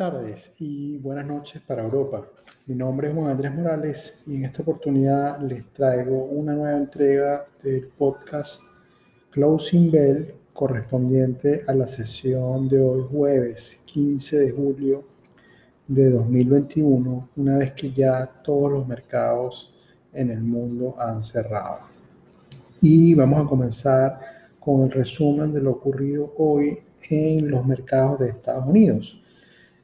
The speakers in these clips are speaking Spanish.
tardes y buenas noches para Europa. Mi nombre es Juan Andrés Morales y en esta oportunidad les traigo una nueva entrega del podcast Closing Bell correspondiente a la sesión de hoy jueves 15 de julio de 2021, una vez que ya todos los mercados en el mundo han cerrado. Y vamos a comenzar con el resumen de lo ocurrido hoy en los mercados de Estados Unidos.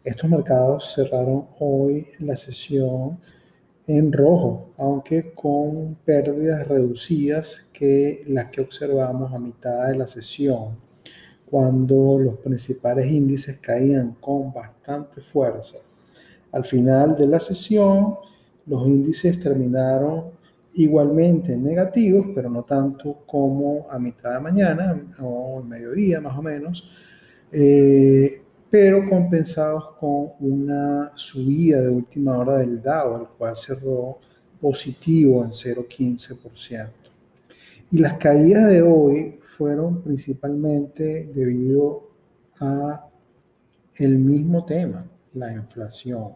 Estos mercados cerraron hoy la sesión en rojo, aunque con pérdidas reducidas que las que observamos a mitad de la sesión, cuando los principales índices caían con bastante fuerza. Al final de la sesión, los índices terminaron igualmente negativos, pero no tanto como a mitad de mañana o mediodía más o menos. Eh, pero compensados con una subida de última hora del Dow, el cual cerró positivo en 0,15%. Y las caídas de hoy fueron principalmente debido a el mismo tema, la inflación.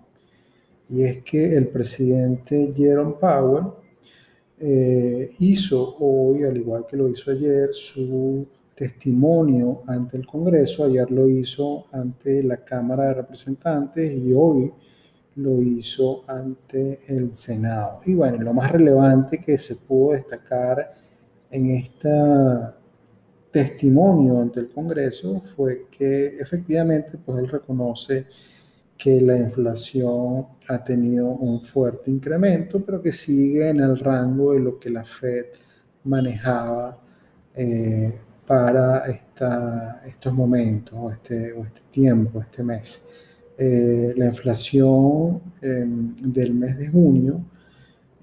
Y es que el presidente Jerome Powell eh, hizo hoy, al igual que lo hizo ayer, su testimonio ante el Congreso. Ayer lo hizo ante la Cámara de Representantes y hoy lo hizo ante el Senado. Y bueno, lo más relevante que se pudo destacar en este testimonio ante el Congreso fue que efectivamente pues él reconoce que la inflación ha tenido un fuerte incremento, pero que sigue en el rango de lo que la Fed manejaba eh, para esta, estos momentos o este, este tiempo, este mes. Eh, la inflación em, del mes de junio,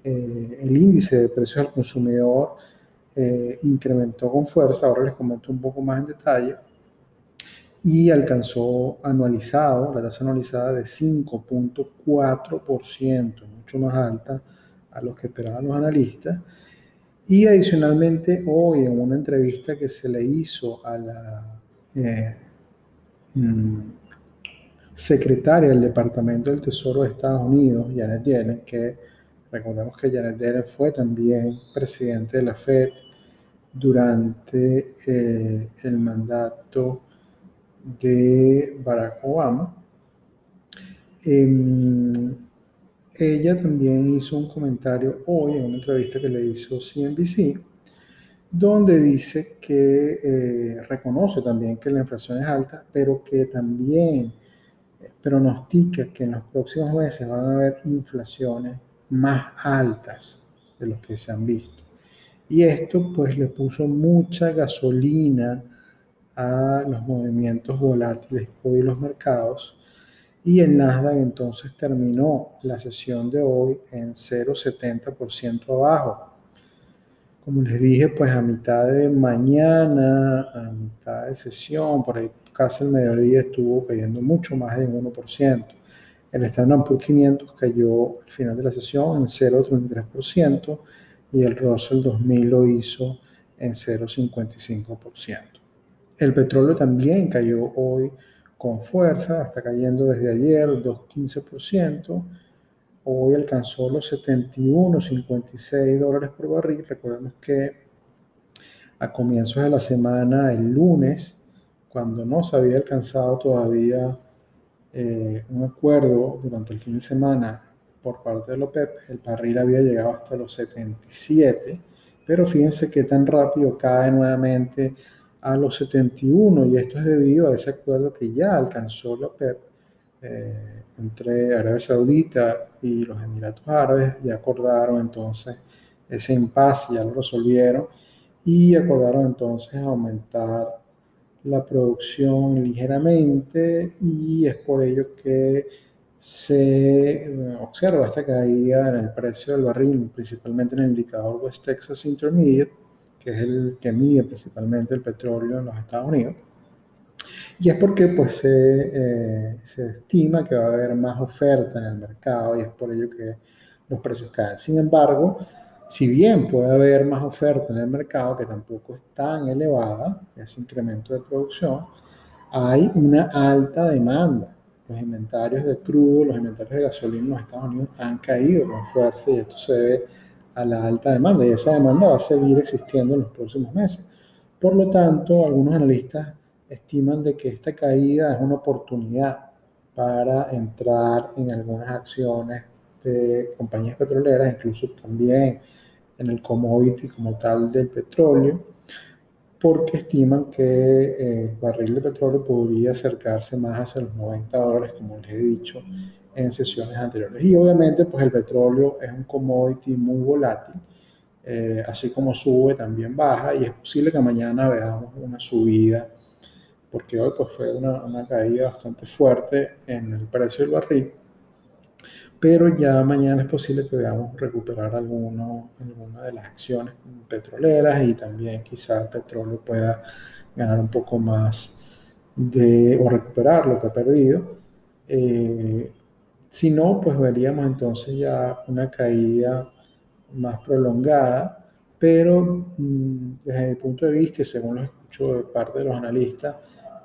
eh, el índice de precios al consumidor eh, incrementó con fuerza, ahora les comento un poco más en detalle, y alcanzó anualizado, la tasa anualizada de 5.4%, mucho más alta a lo que esperaban los analistas y adicionalmente, hoy en una entrevista que se le hizo a la eh, mm, secretaria del Departamento del Tesoro de Estados Unidos, Janet Yellen, que recordemos que Janet Yellen fue también presidente de la Fed durante eh, el mandato de Barack Obama. Em, ella también hizo un comentario hoy en una entrevista que le hizo CNBC, donde dice que eh, reconoce también que la inflación es alta, pero que también eh, pronostica que en los próximos meses van a haber inflaciones más altas de lo que se han visto. Y esto pues le puso mucha gasolina a los movimientos volátiles hoy en los mercados y el Nasdaq entonces terminó la sesión de hoy en 0,70% abajo. Como les dije, pues a mitad de mañana, a mitad de sesión, por ahí casi el mediodía estuvo cayendo mucho más de un 1%. El Standard Poor's 500 cayó al final de la sesión en 0,33% y el Russell 2000 lo hizo en 0,55%. El petróleo también cayó hoy con fuerza, está cayendo desde ayer 2,15%. Hoy alcanzó los 71,56 dólares por barril. Recordemos que a comienzos de la semana, el lunes, cuando no se había alcanzado todavía eh, un acuerdo durante el fin de semana por parte de OPEP, el barril había llegado hasta los 77, pero fíjense que tan rápido cae nuevamente a los 71 y esto es debido a ese acuerdo que ya alcanzó la OPEP eh, entre Arabia Saudita y los Emiratos Árabes, ya acordaron entonces ese impasse, ya lo resolvieron y acordaron entonces aumentar la producción ligeramente y es por ello que se eh, observa esta caída en el precio del barril, principalmente en el indicador West Texas Intermediate, que es el que mide principalmente el petróleo en los Estados Unidos. Y es porque pues, se, eh, se estima que va a haber más oferta en el mercado y es por ello que los precios caen. Sin embargo, si bien puede haber más oferta en el mercado, que tampoco es tan elevada, ese incremento de producción, hay una alta demanda. los inventarios de crudo, los inventarios de gasolina en los Estados Unidos han caído con fuerza y esto se debe a la alta demanda y esa demanda va a seguir existiendo en los próximos meses. Por lo tanto, algunos analistas estiman de que esta caída es una oportunidad para entrar en algunas acciones de compañías petroleras, incluso también en el commodity como tal del petróleo, porque estiman que eh, el barril de petróleo podría acercarse más hacia los 90 dólares, como les he dicho en sesiones anteriores. Y obviamente, pues el petróleo es un commodity muy volátil, eh, así como sube, también baja, y es posible que mañana veamos una subida, porque hoy pues, fue una, una caída bastante fuerte en el precio del barril pero ya mañana es posible que veamos recuperar alguno, alguna de las acciones petroleras y también quizá el petróleo pueda ganar un poco más de, o recuperar lo que ha perdido. Eh, si no, pues veríamos entonces ya una caída más prolongada, pero mm, desde mi punto de vista, y según lo escucho de parte de los analistas,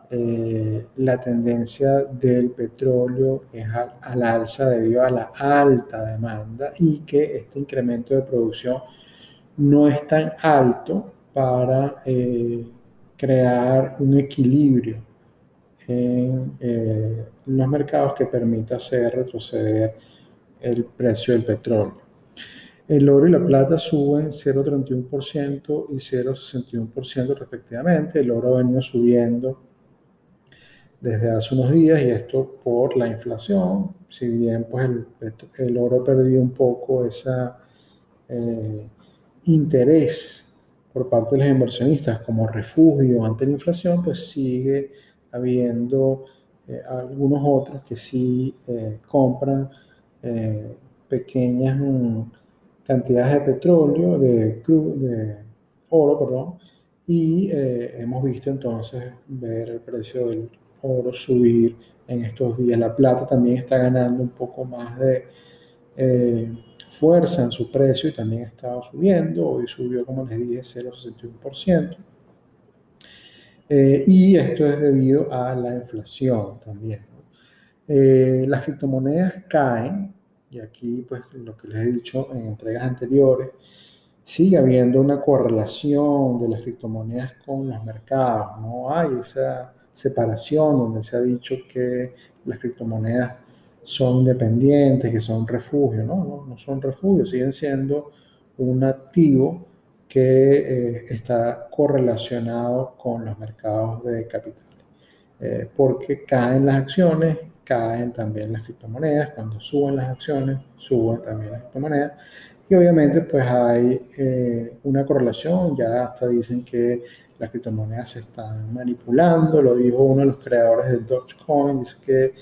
eh, la tendencia del petróleo es al, alza debido a la alta demanda y que este incremento de producción no es tan alto para eh, crear un equilibrio en eh, los mercados que permita hacer retroceder el precio del petróleo. El oro y la plata suben 0,31% y 0,61% respectivamente. El oro ha venido subiendo desde hace unos días y esto por la inflación, si bien pues el, el oro perdió un poco ese eh, interés por parte de los inversionistas como refugio ante la inflación, pues sigue habiendo eh, algunos otros que sí eh, compran pequeñas mm, cantidades de petróleo, de, de oro, perdón, y hemos visto entonces ver el precio del oro subir en estos días. La plata también está ganando un poco más de eh, fuerza en su precio y también ha estado subiendo. Hoy subió, como les dije, 0,61%. Eh, y esto es debido a la inflación también. Eh, las criptomonedas caen, y aquí pues lo que les he dicho en entregas anteriores, sigue habiendo una correlación de las criptomonedas con los mercados, no hay esa separación, donde se ha dicho que las criptomonedas son independientes, que son refugio, no, no, no son refugio, siguen siendo un activo que eh, está correlacionado con los mercados de capitales. Eh, porque caen las acciones, caen también las criptomonedas, cuando suben las acciones, suben también las criptomonedas. Y obviamente pues hay eh, una correlación, ya hasta dicen que las criptomonedas se están manipulando, lo dijo uno de los creadores del Dogecoin, dice que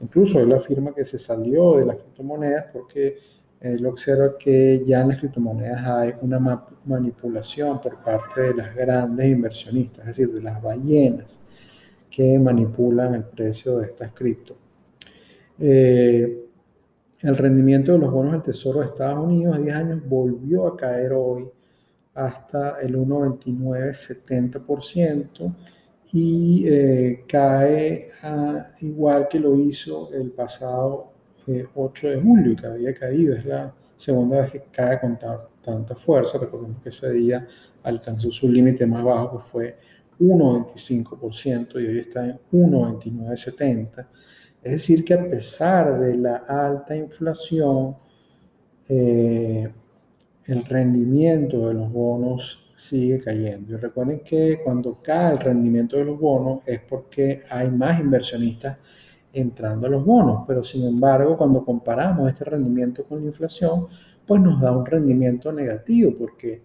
incluso él afirma que se salió de las criptomonedas porque él observa que ya en las criptomonedas hay una manipulación por parte de las grandes inversionistas, es decir, de las ballenas que manipulan el precio de estas cripto. Eh, el rendimiento de los bonos del Tesoro de Estados Unidos a 10 años volvió a caer hoy hasta el 1,2970% y eh, cae igual que lo hizo el pasado 8 eh, de julio, que había caído. Es la segunda vez que cae con tanta fuerza. Recordemos que ese día alcanzó su límite más bajo, que fue 1,25% y hoy está en 1,2970. Es decir, que a pesar de la alta inflación, eh, el rendimiento de los bonos sigue cayendo. Recuerden que cuando cae el rendimiento de los bonos es porque hay más inversionistas entrando a los bonos, pero sin embargo cuando comparamos este rendimiento con la inflación, pues nos da un rendimiento negativo porque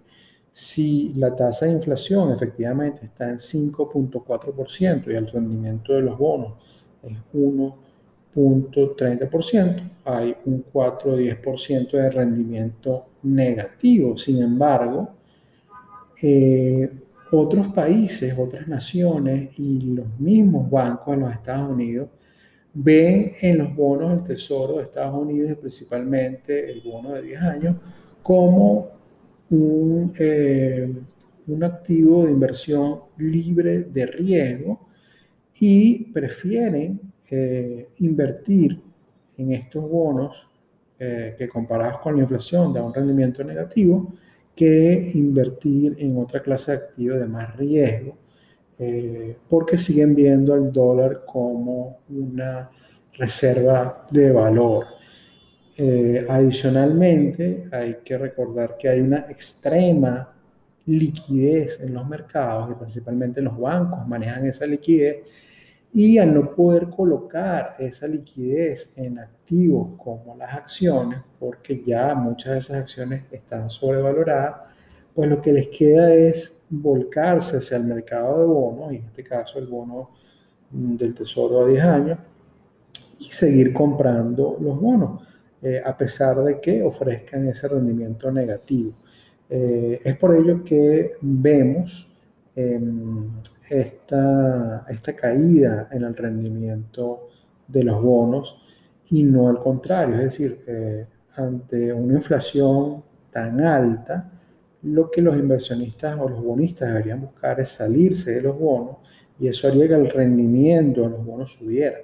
si la tasa de inflación efectivamente está en 5.4% y el rendimiento de los bonos es 1 30%, hay un 4 o 10% de rendimiento negativo. Sin embargo, eh, otros países, otras naciones y los mismos bancos en los Estados Unidos ven en los bonos del Tesoro de Estados Unidos principalmente el bono de 10 años como un, eh, un activo de inversión libre de riesgo y prefieren eh, invertir en estos bonos eh, que comparados con la inflación da un rendimiento negativo que invertir en otra clase de activos de más riesgo, eh, porque siguen viendo al dólar como una reserva de valor. adicionalmente, hay que recordar que hay una extrema liquidez en los mercados y principalmente los bancos manejan esa liquidez y al no poder colocar esa liquidez en activos como las acciones, porque ya muchas de esas acciones están sobrevaloradas, pues lo que les queda es volcarse hacia el mercado de bonos, y en este caso el bono del tesoro a 10 años, y seguir comprando los bonos, eh, a pesar de que ofrezcan ese rendimiento negativo. Eh, es por ello que vemos em, esta, esta caída en el rendimiento de los bonos y no al contrario, es decir, eh, ante una inflación tan alta, lo que los inversionistas o los bonistas deberían buscar es salirse de los bonos y eso haría que el rendimiento de los bonos subiera.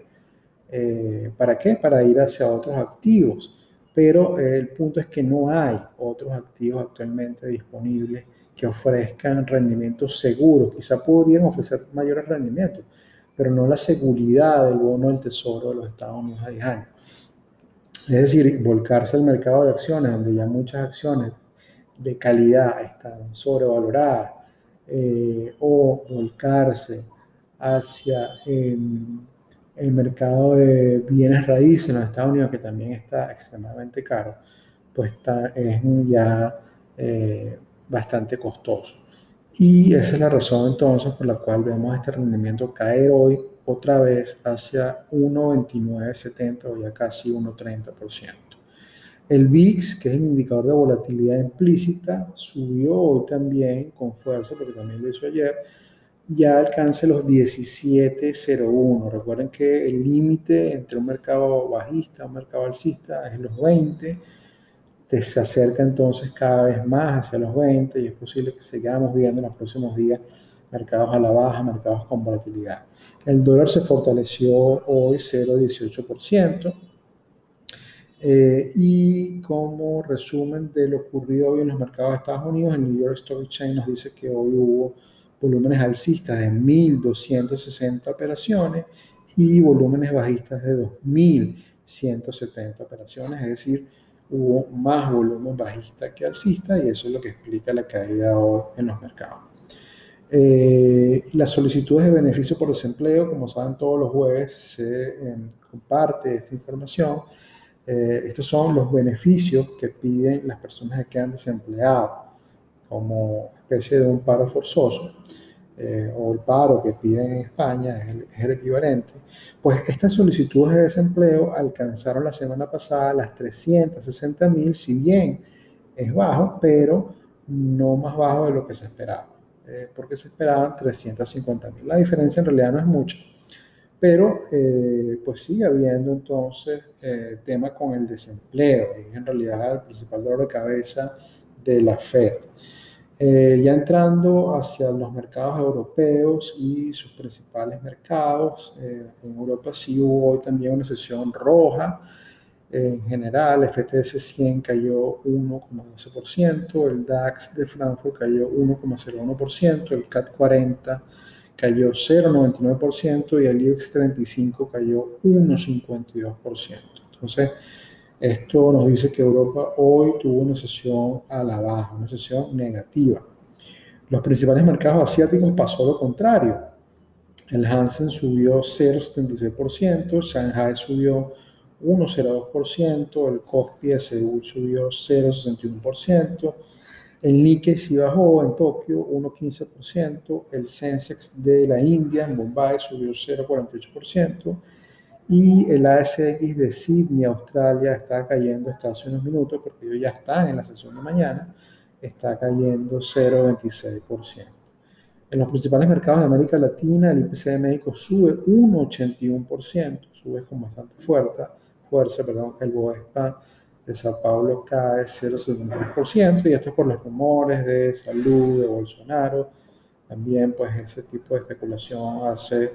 Eh, ¿Para qué? Para ir hacia otros activos. Pero eh, el punto es que no hay otros activos actualmente disponibles que ofrezcan rendimientos seguros. Quizá podrían ofrecer mayores rendimientos, pero no la seguridad del bono del tesoro de los Estados Unidos a 10 años. Es decir, volcarse al mercado de acciones, donde ya muchas acciones de calidad están sobrevaloradas, eh, o volcarse hacia em, el mercado de bienes raíces en los Estados Unidos, que también está extremadamente caro, pues está, es ya eh, bastante costoso. Y esa es la razón entonces por la cual vemos este rendimiento caer hoy otra vez hacia 1,2970 o ya casi 1,30%. El VIX, que es el indicador de volatilidad implícita, subió hoy también con fuerza, porque también lo hizo ayer, ya alcanza los 17.01. Recuerden que el límite entre un mercado bajista y un mercado alcista es los 20 se acerca entonces cada vez más hacia los 20 y es posible que sigamos viendo en los próximos días mercados a la baja, mercados con volatilidad. El dólar se fortaleció hoy 0,18%. Eh, y como resumen de lo ocurrido hoy en los mercados de Estados Unidos, el New York Stock Exchange nos dice que hoy hubo volúmenes alcistas de 1.260 operaciones y volúmenes bajistas de 2.170 operaciones, es decir, hubo más volumen bajista que alcista y eso es lo que explica la caída hoy en los mercados. Eh, las solicitudes de beneficio por desempleo, como saben todos los jueves se eh, comparte esta información. Eh, estos son los beneficios que piden las personas que quedan desempleadas como especie de un paro forzoso. Eh, o el paro que piden en España es el, equivalente, pues estas solicitudes de desempleo alcanzaron la semana pasada las 360 mil, si bien es bajo, pero no más bajo de lo que se esperaba, eh, porque se esperaban 350 mil. La diferencia en realidad no es mucho, pero eh, pues sigue habiendo entonces tema con el desempleo, y en realidad el principal dolor de cabeza de la FED. Eh, ya entrando hacia los mercados europeos y sus principales mercados, eh, en Europa sí hubo hoy también una sesión roja. En general, el FTS 100 cayó 1,12%, el DAX de Frankfurt cayó 1,01%, el CAT 40 cayó 0,99% y el IBEX 35 cayó 1,52%. Entonces, esto nos dice que Europa hoy tuvo una sesión a la baja, una sesión negativa. Los principales mercados asiáticos pasó lo contrario. El Hansen subió 0,76%, Shanghai subió 1,02%, el Kospi de Seúl subió 0,61%, el Nikkei sí bajó en Tokio 1,15%, el Sensex de la India en Bombay subió 0,48%, y el ASX de Sydney, Australia, está cayendo hasta hace unos minutos, porque ellos ya están en la sesión de mañana, está cayendo 0,26%. En los principales mercados de América Latina, el IPC de México sube 1,81%, sube con bastante fuerza, fuerza perdón, el BOESPA de Sao Paulo cae 0,73%, y esto es por los rumores de salud de Bolsonaro. También, pues, ese tipo de especulación hace...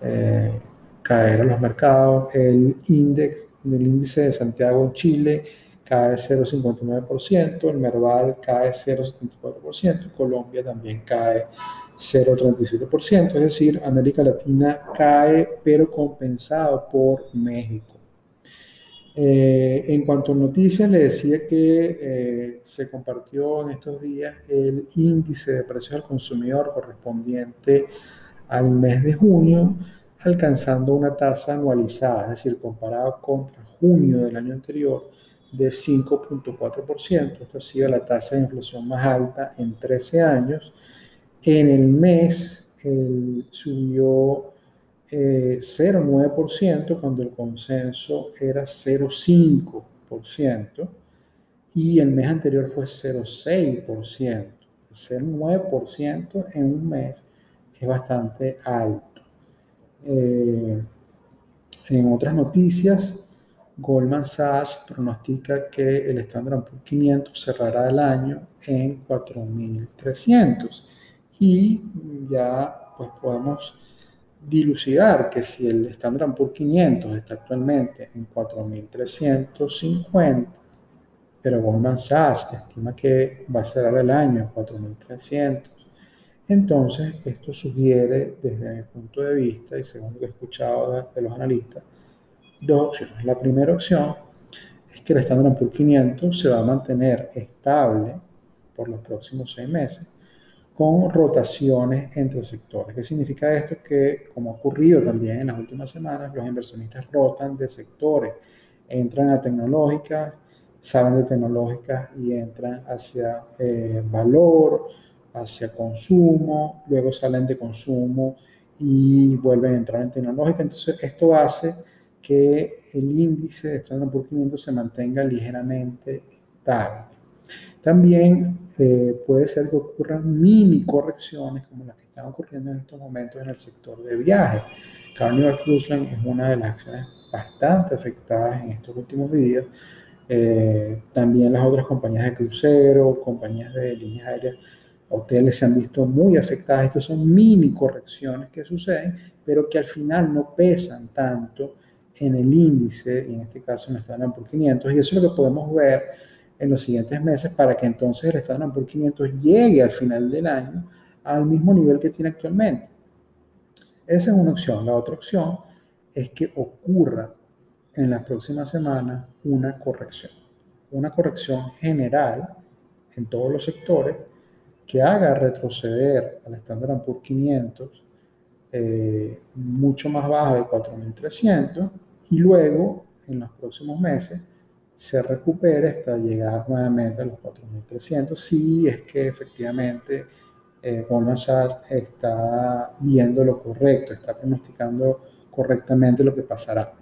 Eh, caer a los mercados. El índice, el índice de Santiago en Chile cae 0,59%, el Merval cae 0,74%, Colombia también cae 0,37%, es decir, América Latina cae pero compensado por México. Eh, en cuanto a noticias, le decía que eh, se compartió en estos días el índice de precios al consumidor correspondiente al mes de junio, alcanzando una tasa anualizada, es decir, comparado contra junio del año anterior, de 5.4%. Esto ha sido la tasa de inflación más alta en 13 años. En el mes subió 0,9% eh, cuando el consenso era 0,5% y el mes anterior fue 0,6%. 0,9% en un mes es bastante alto. Eh, en otras noticias, Goldman Sachs pronostica que el Standard Poor's 500 cerrará el año en 4.300 y ya pues podemos dilucidar que si el Standard Poor's 500 está actualmente en 4.350, pero Goldman Sachs estima que va a cerrar el año en 4.300, entonces esto sugiere desde mi punto de vista y según lo que he escuchado de los analistas, dos opciones. La primera opción es que el Standard Poor's 500 se va a mantener estable por los próximos seis meses con rotaciones entre sectores. ¿Qué significa esto? Que, como ha ocurrido también en las últimas semanas, los inversionistas rotan de sectores, entran a tecnológicas, salen de tecnológicas y entran hacia eh, valor, hacia consumo, luego salen de consumo y vuelven a entrar en tecnológica. Entonces, esto hace que el índice de Standard Poor's 500 se mantenga ligeramente estable. También eh, puede ser que ocurran mini correcciones como las que están ocurriendo en estos momentos en el sector de viajes. Carnival Cruise Line es una de las acciones bastante afectadas en estos últimos días. Eh, también las otras compañías de crucero, compañías de líneas aéreas, hoteles se han visto muy afectadas. Estas son mini correcciones que suceden, pero que al final no pesan tanto en el índice, y en este caso en el Standard por 500, y eso es lo que podemos ver en los siguientes meses para que entonces el Standard por 500 llegue al final del año al mismo nivel que tiene actualmente. Esa es una opción. La otra opción es que ocurra en las próximas semanas una corrección, una corrección general en todos los sectores que haga retroceder al Standard por 500 eh, mucho más bajo de 4.300 y luego, en los próximos meses, se recupere hasta llegar nuevamente a los 4.300, si es que efectivamente eh, Goldman Sachs está viendo lo correcto, está pronosticando correctamente lo que pasará.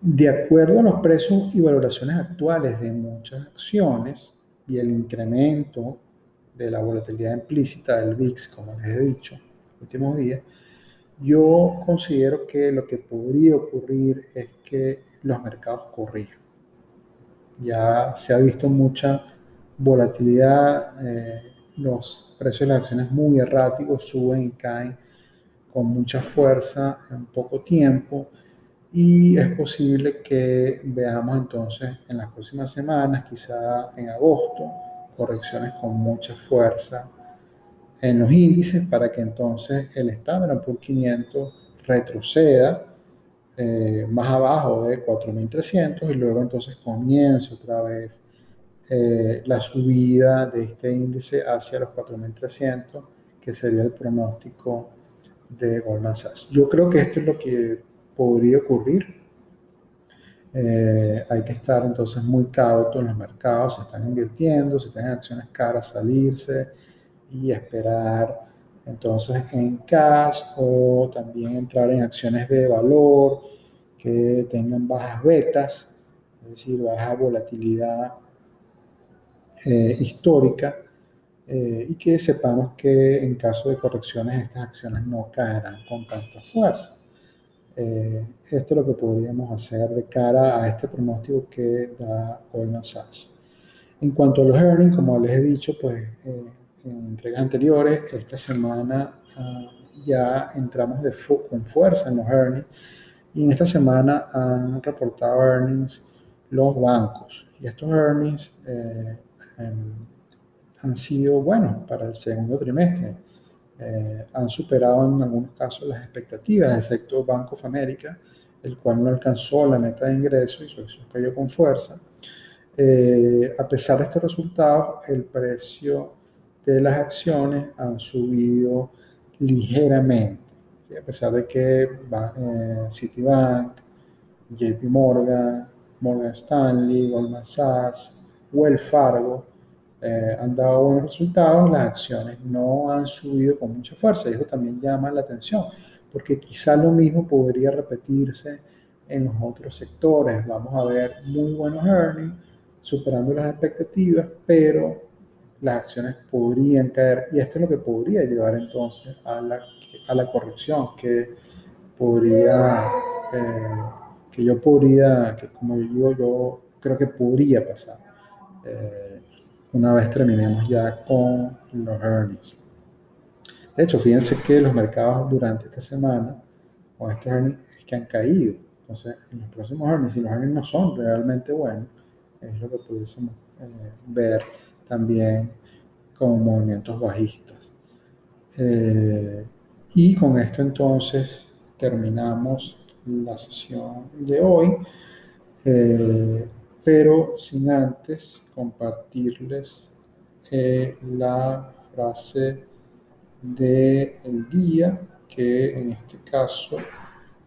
De acuerdo a los precios y valoraciones actuales de muchas acciones y el incremento de la volatilidad implícita del VIX, como les he dicho últimos días, yo considero que lo que podría ocurrir es que los mercados corrijan. Ya se ha visto mucha volatilidad, eh, los precios de las acciones muy erráticos, suben y caen con mucha fuerza en poco tiempo. Y es posible que veamos entonces en las próximas semanas, quizá en agosto, correcciones con mucha fuerza en los índices para que entonces el Standard por 500 retroceda eh, más abajo de 4.300 y luego entonces comience otra vez eh, la subida de este índice hacia los 4.300, que sería el pronóstico de Goldman Sachs. Yo creo que esto es lo que podría ocurrir. Eh, hay que estar entonces muy cauto en los mercados, se están invirtiendo, si tienen acciones caras, salirse y esperar entonces en cash o también entrar en acciones de valor que tengan bajas betas, es decir, baja volatilidad eh, histórica eh, y que sepamos que en caso de correcciones estas acciones no caerán con tanta fuerza. Eh, esto es lo que podríamos hacer de cara a este pronóstico que da Goldman Sachs. En cuanto a los earnings, como les he dicho, pues en entregas anteriores, esta semana ah, ya entramos de con fuerza en los earnings y en esta semana han reportado earnings los bancos. Y estos earnings eh, em, han sido buenos para el segundo trimestre. Eh, han superado en algunos casos las expectativas sector Banco of America, el cual no alcanzó la meta de ingreso y su acción cayó con fuerza. Eh, a pesar de estos resultados, el precio de las acciones han subido ligeramente. A pesar de que eh, Citibank, JP Morgan, Morgan Stanley, Goldman Sachs, Wells Fargo eh, han dado buenos resultados, las acciones no han subido con mucha fuerza. Y eso también llama la atención, porque quizá lo mismo podría repetirse en los otros sectores. Vamos a ver muy buenos earnings, superando las expectativas, pero las acciones podrían caer y esto es lo que podría llevar entonces a la, a la corrección que podría, eh, que yo podría, que como digo, yo creo que podría pasar eh, una vez terminemos ya con los earnings. De hecho, fíjense que los mercados durante esta semana, con estos earnings, es que han caído. Entonces, en los próximos earnings, si los earnings no son realmente buenos, es lo que pudiésemos eh, ver también con movimientos bajistas. Eh, y con esto entonces terminamos la sesión de hoy, eh, pero sin antes compartirles eh, la frase del día, que en este caso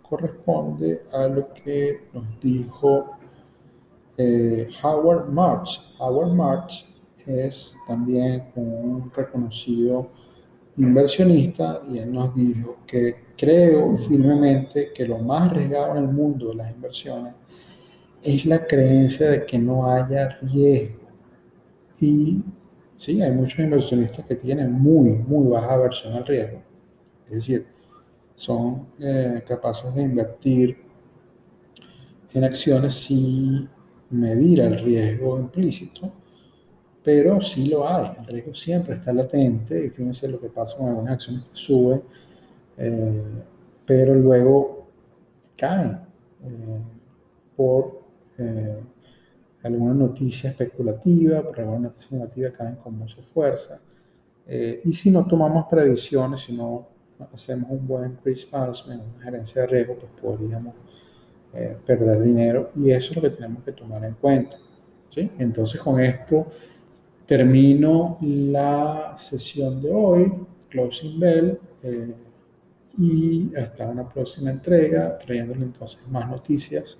corresponde a lo que nos dijo Howard. Howard March es también un reconocido inversionista y él nos dijo que creo firmemente que lo más arriesgado en el mundo de las inversiones es la creencia de que no haya riesgo. Y sí, hay muchos inversionistas que tienen muy, muy baja aversión al riesgo. Es decir, son eh, capaces de invertir en acciones sin medir el riesgo implícito pero sí lo hay, el riesgo siempre está latente y fíjense lo que pasa con algunas acciones que suben, eh, pero luego caen eh, por eh, alguna noticia especulativa, por alguna noticia negativa caen con mucha fuerza. y si no tomamos previsiones, si no hacemos un buen risk management, una gerencia de riesgo, pues podríamos perder dinero y eso es lo que tenemos que tomar en cuenta. ¿sí? Entonces con esto termino la sesión de hoy, Closing Bell, eh, y hasta una próxima entrega, trayéndole entonces más noticias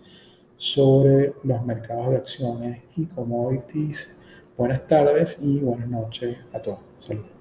sobre los mercados de acciones y commodities. Buenas tardes y buenas noches a todos. Saludos.